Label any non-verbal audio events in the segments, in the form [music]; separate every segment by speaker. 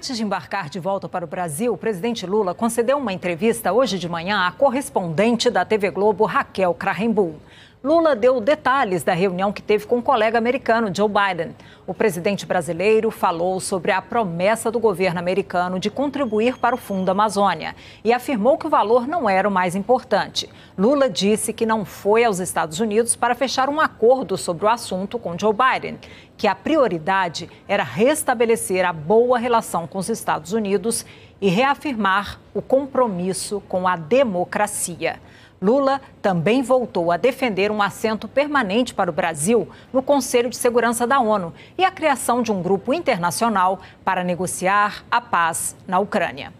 Speaker 1: Antes de embarcar de volta para o Brasil, o presidente Lula concedeu uma entrevista hoje de manhã à correspondente da TV Globo, Raquel Krahenbull. Lula deu detalhes da reunião que teve com o colega americano Joe Biden. O presidente brasileiro falou sobre a promessa do governo americano de contribuir para o Fundo Amazônia e afirmou que o valor não era o mais importante. Lula disse que não foi aos Estados Unidos para fechar um acordo sobre o assunto com Joe Biden, que a prioridade era restabelecer a boa relação com os Estados Unidos e reafirmar o compromisso com a democracia. Lula também voltou a defender um assento permanente para o Brasil no Conselho de Segurança da ONU e a criação de um grupo internacional para negociar a paz na Ucrânia.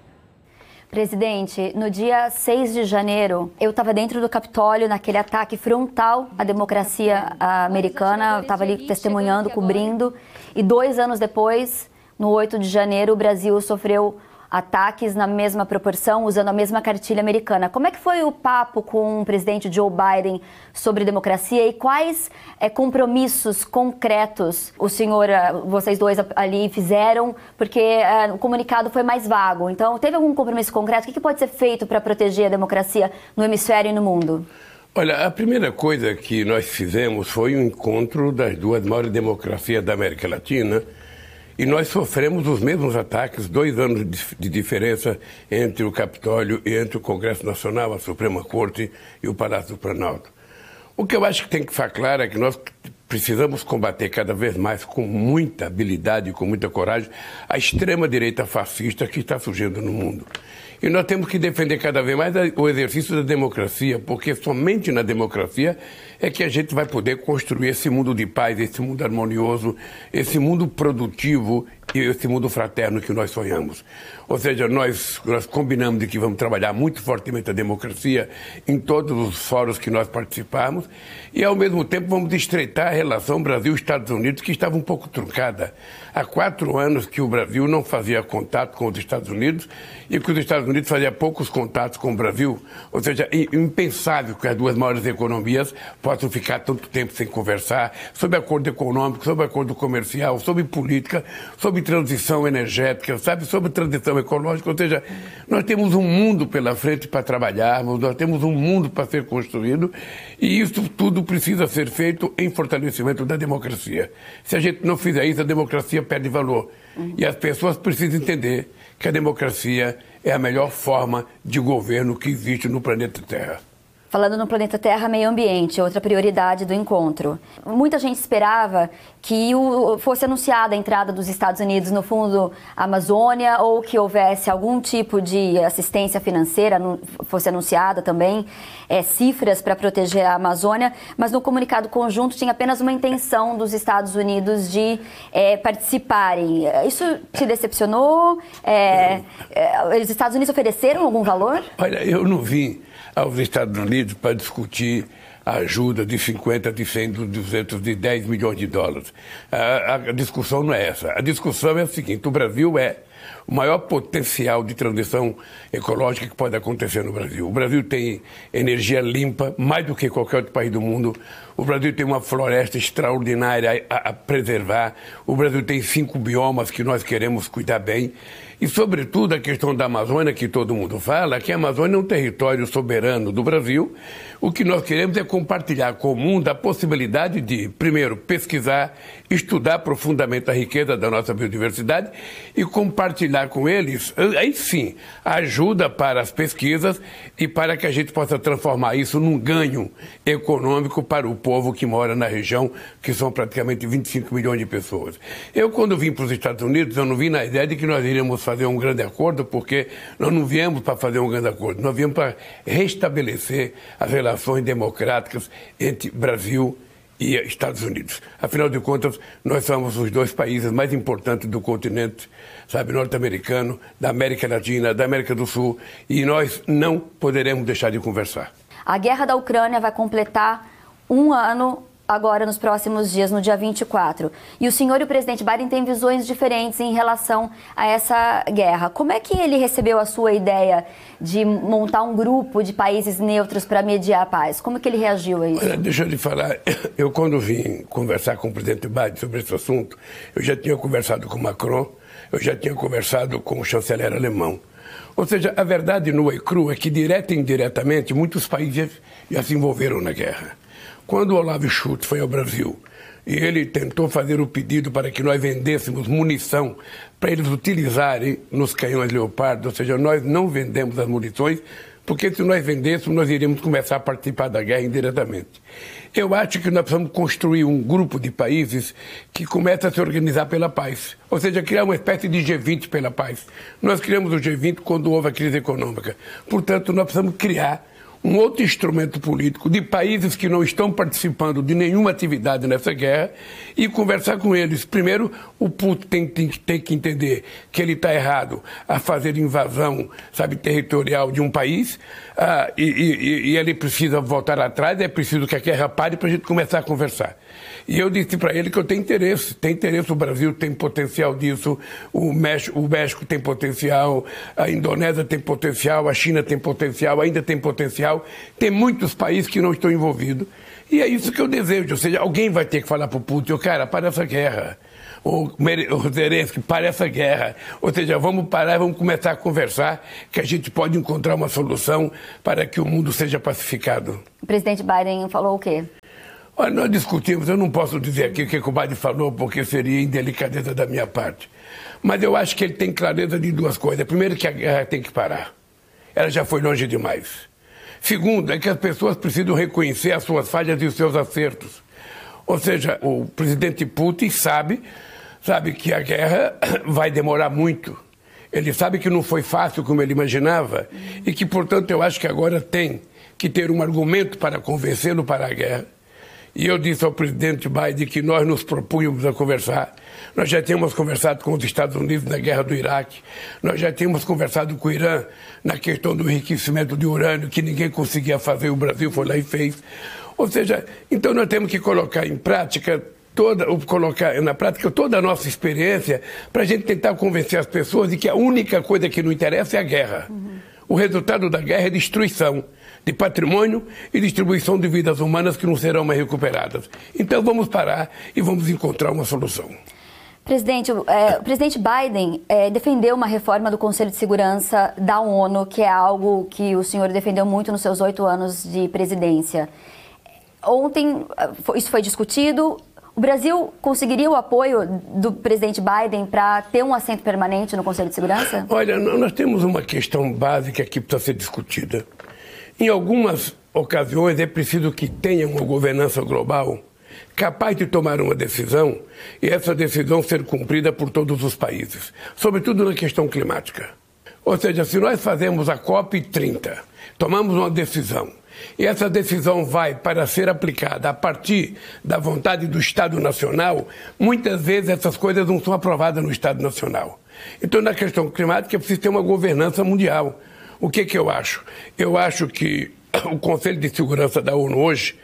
Speaker 2: Presidente, no dia 6 de janeiro, eu estava dentro do Capitólio naquele ataque frontal à democracia americana. Eu estava ali testemunhando, cobrindo. E dois anos depois, no 8 de janeiro, o Brasil sofreu ataques na mesma proporção, usando a mesma cartilha americana. Como é que foi o papo com o presidente Joe Biden sobre democracia e quais é, compromissos concretos o senhor, eh, vocês dois ali fizeram? Porque é, o comunicado foi mais vago. Então, teve algum compromisso concreto? O que, pode ser feito para proteger a democracia no hemisfério e no mundo?
Speaker 3: Olha, a primeira coisa que nós fizemos foi um encontro das duas maiores democracias da América Latina e nós sofremos os mesmos ataques, dois anos de diferença entre o Capitólio e entre o Congresso Nacional, a Suprema Corte e o Palácio do Planalto. O que eu acho que tem que ficar claro é que nós precisamos combater cada vez mais, com muita habilidade e com muita coragem, a extrema-direita fascista que está surgindo no mundo. E nós temos que defender cada vez mais o exercício da democracia, porque somente na democracia é que a gente vai poder construir esse mundo de paz, esse mundo harmonioso, esse mundo produtivo e esse mundo fraterno que nós sonhamos. Ou seja, nós, nós combinamos de que vamos trabalhar muito fortemente a democracia em todos os fóruns que nós participarmos e, ao mesmo tempo, vamos estreitar a relação Brasil-Estados Unidos, que estava um pouco truncada. Há quatro anos que o Brasil não fazia contato com os Estados Unidos e que os Estados Unidos faziam poucos contatos com o Brasil. Ou seja, impensável que as duas maiores economias possam ficar tanto tempo sem conversar sobre acordo econômico, sobre acordo comercial, sobre política, sobre sobre transição energética, sabe, sobre transição ecológica. Ou seja, nós temos um mundo pela frente para trabalharmos, nós temos um mundo para ser construído e isso tudo precisa ser feito em fortalecimento da democracia. Se a gente não fizer isso, a democracia perde valor. E as pessoas precisam entender que a democracia é a melhor forma de governo que existe no planeta Terra.
Speaker 2: Falando no planeta Terra, meio ambiente, outra prioridade do encontro. Muita gente esperava que fosse anunciada a entrada dos Estados Unidos no Fundo Amazônia ou que houvesse algum tipo de assistência financeira, fosse anunciada também, é, cifras para proteger a Amazônia, mas no comunicado conjunto tinha apenas uma intenção dos Estados Unidos de é, participarem. Isso te decepcionou? É, é os Estados Unidos ofereceram algum valor?
Speaker 3: Olha, eu não vim aos Estados Unidos para discutir a ajuda de 50, de 100, de 200, de 10 milhões de dólares. A, a discussão não é essa. A discussão é a seguinte: o Brasil é o maior potencial de transição ecológica que pode acontecer no Brasil. O Brasil tem energia limpa, mais do que qualquer outro país do mundo. O Brasil tem uma floresta extraordinária a, a preservar. O Brasil tem cinco biomas que nós queremos cuidar bem. E, sobretudo, a questão da Amazônia, que todo mundo fala, que a Amazônia é um território soberano do Brasil. O que nós queremos é compartilhar com o mundo a possibilidade de, primeiro, pesquisar, estudar profundamente a riqueza da nossa biodiversidade e compartilhar com eles, aí sim, ajuda para as pesquisas e para que a gente possa transformar isso num ganho econômico para o povo que mora na região, que são praticamente 25 milhões de pessoas. Eu, quando vim para os Estados Unidos, eu não vim na ideia de que nós iríamos fazer um grande acordo, porque nós não viemos para fazer um grande acordo, nós viemos para restabelecer as relações democráticas entre Brasil e Estados Unidos. Afinal de contas, nós somos os dois países mais importantes do continente, sabe, norte-americano, da América Latina, da América do Sul, e nós não poderemos deixar de conversar.
Speaker 2: A guerra da Ucrânia vai completar um ano agora nos próximos dias, no dia 24. E o senhor e o presidente Biden têm visões diferentes em relação a essa guerra. Como é que ele recebeu a sua ideia de montar um grupo de países neutros para mediar a paz? Como é que ele reagiu a isso?
Speaker 3: Olha, deixa eu lhe falar. Eu, quando vim conversar com o presidente Biden sobre esse assunto, eu já tinha conversado com Macron eu já tinha conversado com o chanceler alemão. Ou seja, a verdade nua e crua é que, direta e indiretamente, muitos países já se envolveram na guerra. Quando Olavo Schultz foi ao Brasil e ele tentou fazer o pedido para que nós vendêssemos munição para eles utilizarem nos canhões Leopardo, ou seja, nós não vendemos as munições, porque se nós vendêssemos, nós iríamos começar a participar da guerra indiretamente. Eu acho que nós precisamos construir um grupo de países que comece a se organizar pela paz. Ou seja, criar uma espécie de G20 pela paz. Nós criamos o G20 quando houve a crise econômica. Portanto, nós precisamos criar um outro instrumento político de países que não estão participando de nenhuma atividade nessa guerra e conversar com eles. Primeiro, o Putin tem, tem, tem que entender que ele está errado a fazer invasão, sabe, territorial de um país ah, e, e, e ele precisa voltar atrás, é preciso que a guerra pare para a gente começar a conversar. E eu disse para ele que eu tenho interesse, tem interesse, o Brasil tem potencial disso, o México, o México tem potencial, a Indonésia tem potencial, a China tem potencial, ainda tem potencial, tem muitos países que não estão envolvidos. E é isso que eu desejo, ou seja, alguém vai ter que falar para o Putin, cara, para essa guerra. O, Zelensky, para essa guerra. Ou seja, vamos parar, vamos começar a conversar, que a gente pode encontrar uma solução para que o mundo seja pacificado.
Speaker 2: O presidente Biden falou o quê?
Speaker 3: Olha, nós discutimos, eu não posso dizer aqui o que o Biden falou, porque seria indelicadeza da minha parte. Mas eu acho que ele tem clareza de duas coisas. Primeiro, que a guerra tem que parar. Ela já foi longe demais. Segundo, é que as pessoas precisam reconhecer as suas falhas e os seus acertos. Ou seja, o presidente Putin sabe, sabe que a guerra [coughs] vai demorar muito. Ele sabe que não foi fácil como ele imaginava e que, portanto, eu acho que agora tem que ter um argumento para convencê-lo para a guerra e eu disse ao presidente Biden que nós nos propunhamos a conversar. Nós já tínhamos conversado com os Estados Unidos na guerra do Iraque. Nós já tínhamos conversado com o Irã na questão do enriquecimento de urânio, que ninguém conseguia fazer, o Brasil foi lá e fez. Ou seja, então nós temos que colocar em prática toda, colocar na prática toda a nossa experiência para a gente tentar convencer as pessoas de que a única coisa que não interessa é a guerra. Uhum. O resultado da guerra é destruição de patrimônio e distribuição de vidas humanas que não serão mais recuperadas. Então vamos parar e vamos encontrar uma solução.
Speaker 2: Presidente, é, o presidente Biden é, defendeu uma reforma do Conselho de Segurança da ONU, que é algo que o senhor defendeu muito nos seus oito anos de presidência. Ontem isso foi discutido. O Brasil conseguiria o apoio do presidente Biden para ter um assento permanente no Conselho de Segurança?
Speaker 3: Olha, nós temos uma questão básica que precisa ser discutida. Em algumas ocasiões é preciso que tenha uma governança global capaz de tomar uma decisão e essa decisão ser cumprida por todos os países, sobretudo na questão climática. Ou seja, se nós fazemos a COP30, tomamos uma decisão e essa decisão vai para ser aplicada a partir da vontade do Estado Nacional, muitas vezes essas coisas não são aprovadas no Estado Nacional. Então, na questão climática, preciso ter uma governança mundial. O que, que eu acho? Eu acho que o Conselho de Segurança da ONU hoje,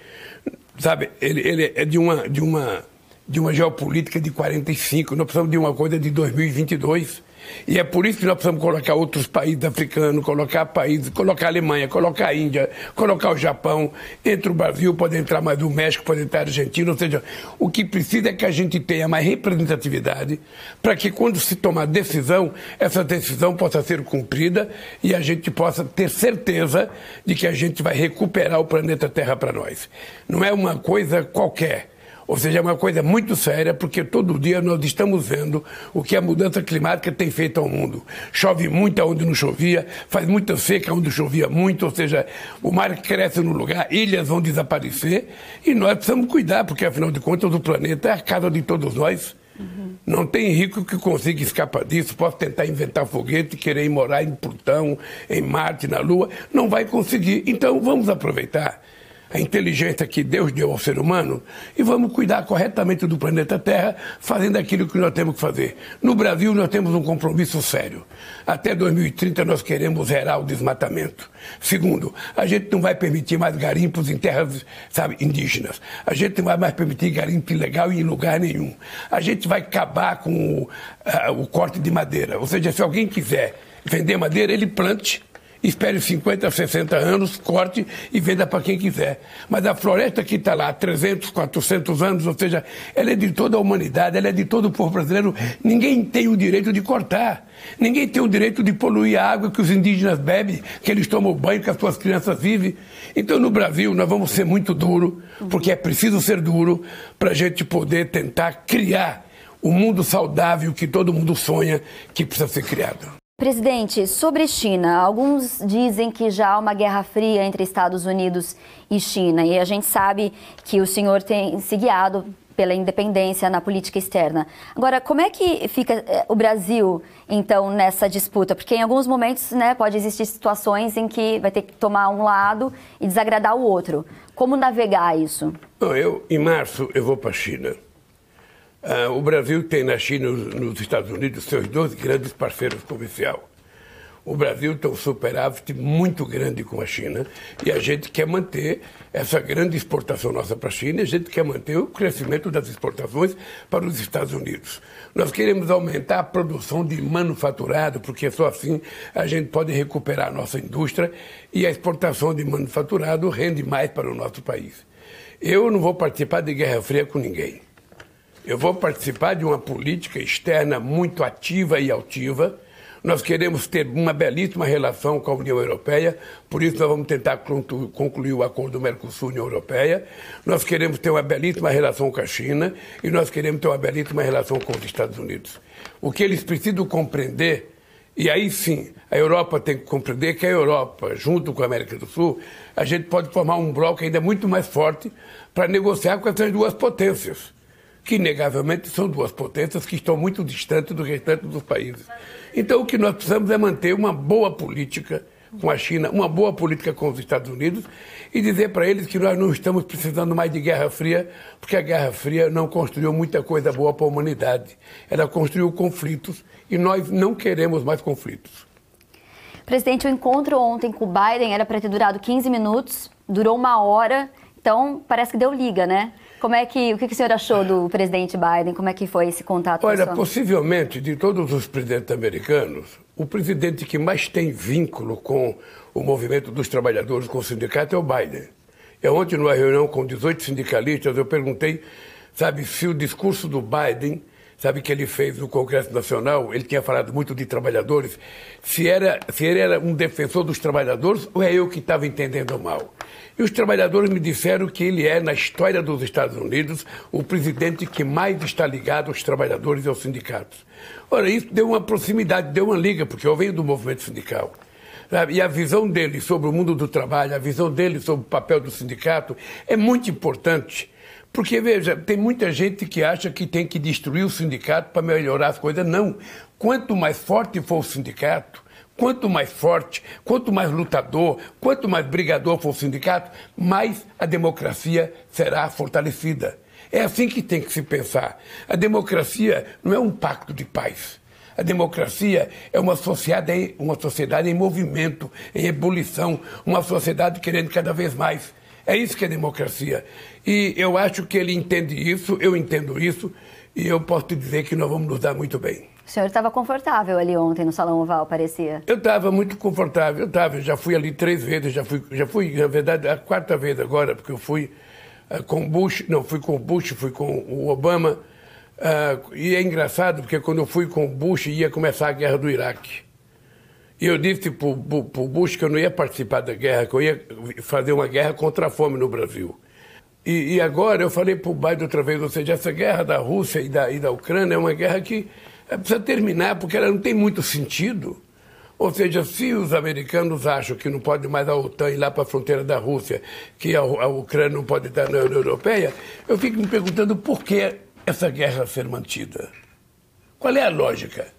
Speaker 3: sabe, ele, ele é de uma, de, uma, de uma geopolítica de 45, nós precisamos de uma coisa de 2022. E é por isso que nós precisamos colocar outros países africanos, colocar países, colocar a Alemanha, colocar a Índia, colocar o Japão. Entre o Brasil, pode entrar mais o México, pode entrar a Argentina. Ou seja, o que precisa é que a gente tenha mais representatividade para que quando se tomar decisão, essa decisão possa ser cumprida e a gente possa ter certeza de que a gente vai recuperar o planeta Terra para nós. Não é uma coisa qualquer. Ou seja, é uma coisa muito séria, porque todo dia nós estamos vendo o que a mudança climática tem feito ao mundo. Chove muito onde não chovia, faz muita seca onde chovia muito, ou seja, o mar cresce no lugar, ilhas vão desaparecer, e nós precisamos cuidar, porque afinal de contas o planeta é a casa de todos nós. Uhum. Não tem rico que consiga escapar disso. Posso tentar inventar foguete, querer ir morar em Plutão, em Marte, na Lua. Não vai conseguir. Então vamos aproveitar a inteligência que Deus deu ao ser humano e vamos cuidar corretamente do planeta Terra, fazendo aquilo que nós temos que fazer. No Brasil, nós temos um compromisso sério. Até 2030, nós queremos zerar o desmatamento. Segundo, a gente não vai permitir mais garimpos em terras, sabe, indígenas. A gente não vai mais permitir garimpo ilegal em lugar nenhum. A gente vai acabar com o, uh, o corte de madeira. Ou seja, se alguém quiser vender madeira, ele plante espere 50, 60 anos, corte e venda para quem quiser. Mas a floresta que está lá há 300, 400 anos, ou seja, ela é de toda a humanidade, ela é de todo o povo brasileiro, ninguém tem o direito de cortar. Ninguém tem o direito de poluir a água que os indígenas bebem, que eles tomam banho, que as suas crianças vivem. Então, no Brasil, nós vamos ser muito duro, porque é preciso ser duro para a gente poder tentar criar o mundo saudável que todo mundo sonha que precisa ser criado.
Speaker 2: Presidente, sobre China, alguns dizem que já há uma guerra fria entre Estados Unidos e China, e a gente sabe que o senhor tem se guiado pela independência na política externa. Agora, como é que fica eh, o Brasil, então, nessa disputa? Porque em alguns momentos né, pode existir situações em que vai ter que tomar um lado e desagradar o outro. Como navegar isso?
Speaker 3: Eu, em março, eu vou para a China. Uh, o Brasil tem na China e nos Estados Unidos seus dois grandes parceiros comerciais. O Brasil tem um superávit muito grande com a China e a gente quer manter essa grande exportação nossa para a China e a gente quer manter o crescimento das exportações para os Estados Unidos. Nós queremos aumentar a produção de manufaturado, porque só assim a gente pode recuperar a nossa indústria e a exportação de manufaturado rende mais para o nosso país. Eu não vou participar de guerra fria com ninguém. Eu vou participar de uma política externa muito ativa e altiva. Nós queremos ter uma belíssima relação com a União Europeia, por isso nós vamos tentar concluir o acordo Mercosul-União Europeia. Nós queremos ter uma belíssima relação com a China e nós queremos ter uma belíssima relação com os Estados Unidos. O que eles precisam compreender, e aí sim, a Europa tem que compreender que a Europa, junto com a América do Sul, a gente pode formar um bloco ainda muito mais forte para negociar com essas duas potências que inegavelmente são duas potências que estão muito distantes do restante dos países. Então, o que nós precisamos é manter uma boa política com a China, uma boa política com os Estados Unidos e dizer para eles que nós não estamos precisando mais de Guerra Fria, porque a Guerra Fria não construiu muita coisa boa para a humanidade. Ela construiu conflitos e nós não queremos mais conflitos.
Speaker 2: Presidente, o encontro ontem com o Biden era para ter durado 15 minutos, durou uma hora, então parece que deu liga, né? Como é que, o que, o senhor achou do presidente Biden? Como é que foi esse contato?
Speaker 3: Olha, possivelmente, de todos os presidentes americanos, o presidente que mais tem vínculo com o movimento dos trabalhadores, com o sindicato, é o Biden. Eu ontem, numa reunião com 18 sindicalistas, eu perguntei, sabe, se o discurso do Biden sabe, que ele fez no Congresso Nacional, ele tinha falado muito de trabalhadores, se, era, se ele era um defensor dos trabalhadores ou é eu que estava entendendo mal. E os trabalhadores me disseram que ele é, na história dos Estados Unidos, o presidente que mais está ligado aos trabalhadores e aos sindicatos. Ora, isso deu uma proximidade, deu uma liga, porque eu venho do movimento sindical. E a visão dele sobre o mundo do trabalho, a visão dele sobre o papel do sindicato é muito importante porque, veja, tem muita gente que acha que tem que destruir o sindicato para melhorar as coisas. Não. Quanto mais forte for o sindicato, quanto mais forte, quanto mais lutador, quanto mais brigador for o sindicato, mais a democracia será fortalecida. É assim que tem que se pensar. A democracia não é um pacto de paz. A democracia é uma sociedade, uma sociedade em movimento, em ebulição, uma sociedade querendo cada vez mais. É isso que é democracia. E eu acho que ele entende isso, eu entendo isso, e eu posso te dizer que nós vamos nos dar muito bem.
Speaker 2: O senhor estava confortável ali ontem no Salão Oval, parecia?
Speaker 3: Eu estava muito confortável, eu estava, já fui ali três vezes, já fui, já fui, na verdade, a quarta vez agora, porque eu fui uh, com Bush, não, fui com Bush, fui com o Obama, uh, e é engraçado, porque quando eu fui com Bush, ia começar a guerra do Iraque. E eu disse para o Bush que eu não ia participar da guerra, que eu ia fazer uma guerra contra a fome no Brasil. E, e agora eu falei para o Biden outra vez, ou seja, essa guerra da Rússia e da, e da Ucrânia é uma guerra que eh, precisa terminar, porque ela não tem muito sentido. Ou seja, se os americanos acham que não pode mais a OTAN ir lá para a fronteira da Rússia, que a, a Ucrânia não pode estar na União Europeia, eu fico me perguntando por que essa guerra ser mantida. Qual é a lógica?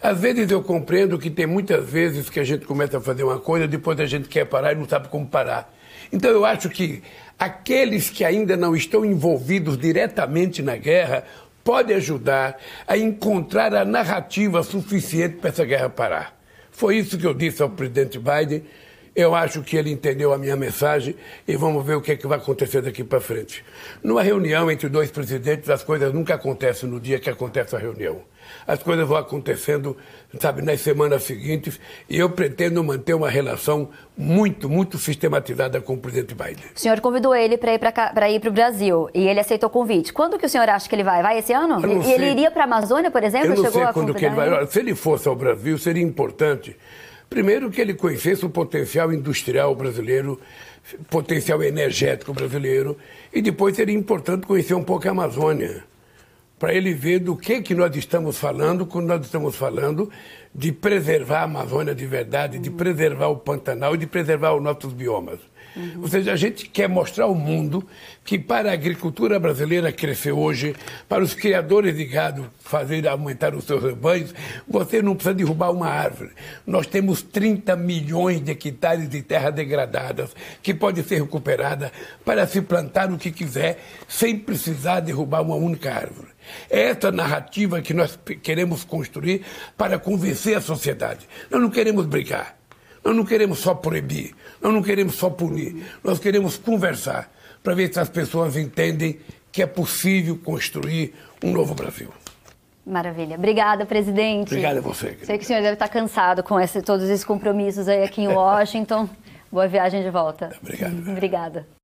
Speaker 3: Às vezes eu compreendo que tem muitas vezes que a gente começa a fazer uma coisa, depois a gente quer parar e não sabe como parar. Então eu acho que aqueles que ainda não estão envolvidos diretamente na guerra podem ajudar a encontrar a narrativa suficiente para essa guerra parar. Foi isso que eu disse ao presidente Biden. Eu acho que ele entendeu a minha mensagem e vamos ver o que, é que vai acontecer daqui para frente. Numa reunião entre dois presidentes, as coisas nunca acontecem no dia que acontece a reunião. As coisas vão acontecendo, sabe, nas semanas seguintes, e eu pretendo manter uma relação muito, muito sistematizada com o presidente Biden.
Speaker 2: O senhor convidou ele para ir para ir para o Brasil e ele aceitou o convite. Quando que o senhor acha que ele vai? Vai esse ano? E ele iria para a Amazônia, por exemplo?
Speaker 3: Eu não
Speaker 2: Chegou
Speaker 3: sei quando que ele vai. Se ele fosse ao Brasil, seria importante, primeiro, que ele conhecesse o potencial industrial brasileiro, potencial energético brasileiro, e depois seria importante conhecer um pouco a Amazônia, para ele ver do que, que nós estamos falando quando nós estamos falando de preservar a Amazônia de verdade, de preservar o Pantanal e de preservar os nossos biomas. Ou seja, a gente quer mostrar ao mundo que para a agricultura brasileira crescer hoje, para os criadores de gado fazer aumentar os seus rebanhos, você não precisa derrubar uma árvore. Nós temos 30 milhões de hectares de terra degradadas que pode ser recuperada para se plantar o que quiser sem precisar derrubar uma única árvore. É essa narrativa que nós queremos construir para convencer a sociedade. Nós não queremos brigar. Nós não queremos só proibir, nós não queremos só punir, nós queremos conversar para ver se as pessoas entendem que é possível construir um novo Brasil.
Speaker 2: Maravilha. Obrigada, presidente.
Speaker 3: Obrigado a você. querido.
Speaker 2: Sei que o senhor deve estar cansado com esse- todos esses compromissos aí aqui em Washington. Boa viagem de volta.
Speaker 3: Obrigado.
Speaker 2: Obrigada.